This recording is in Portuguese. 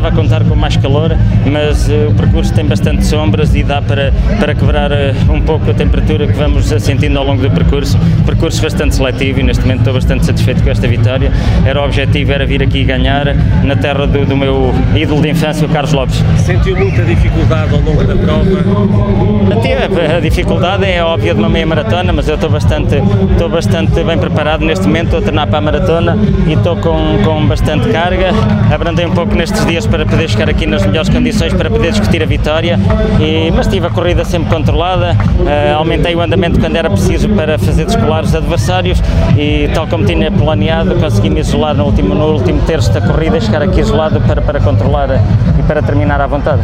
estava a contar com mais calor, mas uh, o percurso tem bastante sombras e dá para, para quebrar uh, um pouco a temperatura que vamos sentindo ao longo do percurso. Percurso bastante seletivo e neste momento estou bastante satisfeito com esta vitória. Era o objetivo, era vir aqui ganhar na terra do, do meu ídolo de infância, o Carlos Lopes. Sentiu muita dificuldade ao longo da prova? A dificuldade é óbvia de uma meia maratona, mas eu estou bastante, estou bastante bem preparado neste momento, estou a treinar para a maratona e estou com, com bastante carga. Abrandei um pouco nestes dias para poder chegar aqui nas melhores condições para poder discutir a vitória, e, mas tive a corrida sempre controlada, uh, aumentei o andamento quando era preciso para fazer descolar os adversários. E tal como tinha planeado consegui me isolar no último, no último terço da corrida chegar aqui isolado para, para controlar e para terminar à vontade.